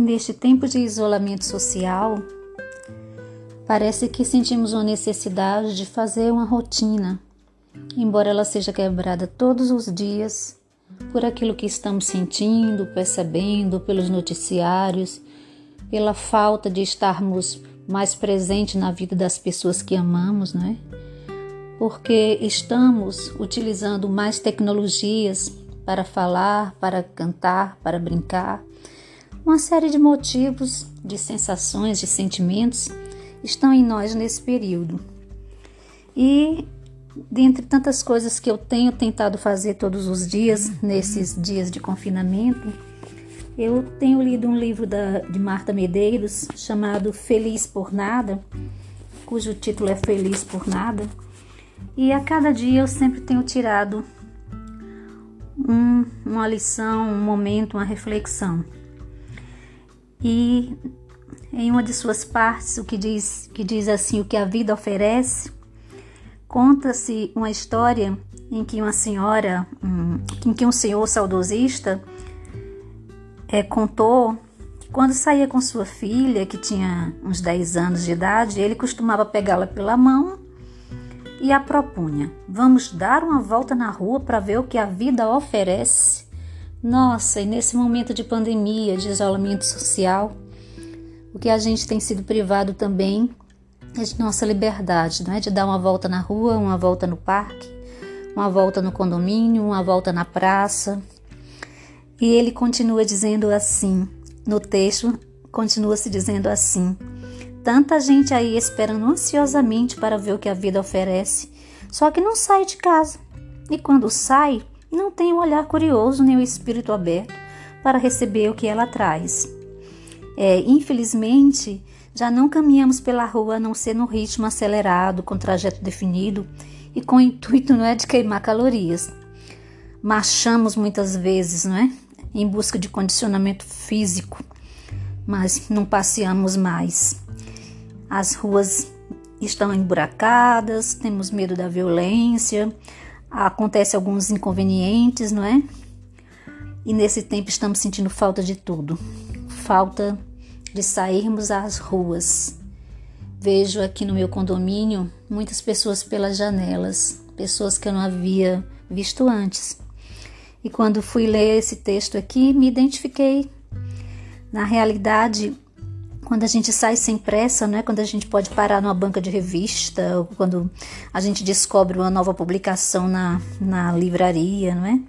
neste tempo de isolamento social, parece que sentimos uma necessidade de fazer uma rotina, embora ela seja quebrada todos os dias por aquilo que estamos sentindo, percebendo, pelos noticiários, pela falta de estarmos mais presentes na vida das pessoas que amamos, não é? Porque estamos utilizando mais tecnologias para falar, para cantar, para brincar. Uma série de motivos, de sensações, de sentimentos estão em nós nesse período. E dentre tantas coisas que eu tenho tentado fazer todos os dias, nesses dias de confinamento, eu tenho lido um livro da, de Marta Medeiros chamado Feliz por Nada, cujo título é Feliz por Nada, e a cada dia eu sempre tenho tirado um, uma lição, um momento, uma reflexão. E em uma de suas partes, o que diz, que diz assim: o que a vida oferece, conta-se uma história em que uma senhora, um, em que um senhor saudosista é, contou que quando saía com sua filha, que tinha uns 10 anos de idade, ele costumava pegá-la pela mão e a propunha: Vamos dar uma volta na rua para ver o que a vida oferece. Nossa, e nesse momento de pandemia, de isolamento social, o que a gente tem sido privado também é de nossa liberdade, não é? De dar uma volta na rua, uma volta no parque, uma volta no condomínio, uma volta na praça, e ele continua dizendo assim, no texto, continua se dizendo assim: tanta gente aí esperando ansiosamente para ver o que a vida oferece, só que não sai de casa. E quando sai, não tem o um olhar curioso nem o espírito aberto para receber o que ela traz. É, infelizmente, já não caminhamos pela rua a não ser no ritmo acelerado, com trajeto definido e com o intuito não é de queimar calorias. Marchamos muitas vezes, não é? em busca de condicionamento físico, mas não passeamos mais. As ruas estão emburacadas, temos medo da violência, acontece alguns inconvenientes, não é? E nesse tempo estamos sentindo falta de tudo. Falta de sairmos às ruas. Vejo aqui no meu condomínio muitas pessoas pelas janelas, pessoas que eu não havia visto antes. E quando fui ler esse texto aqui, me identifiquei. Na realidade, quando a gente sai sem pressa, né? quando a gente pode parar numa banca de revista, ou quando a gente descobre uma nova publicação na, na livraria, não é?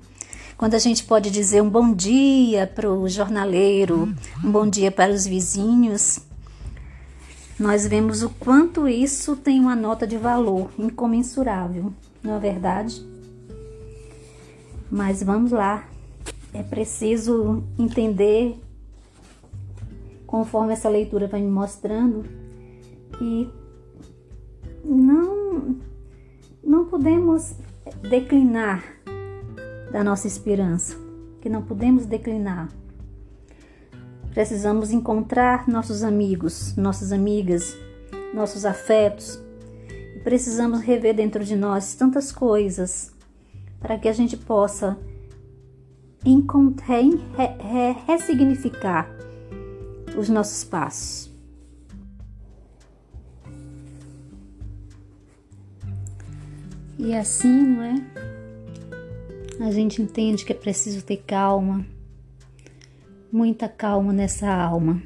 Quando a gente pode dizer um bom dia para o jornaleiro, um bom dia para os vizinhos, nós vemos o quanto isso tem uma nota de valor incomensurável, não é verdade? Mas vamos lá, é preciso entender, conforme essa leitura vai me mostrando, que não, não podemos declinar da nossa esperança, que não podemos declinar. Precisamos encontrar nossos amigos, nossas amigas, nossos afetos. E precisamos rever dentro de nós tantas coisas para que a gente possa encontrar, re, ressignificar os nossos passos. E assim, não é? A gente entende que é preciso ter calma, muita calma nessa alma.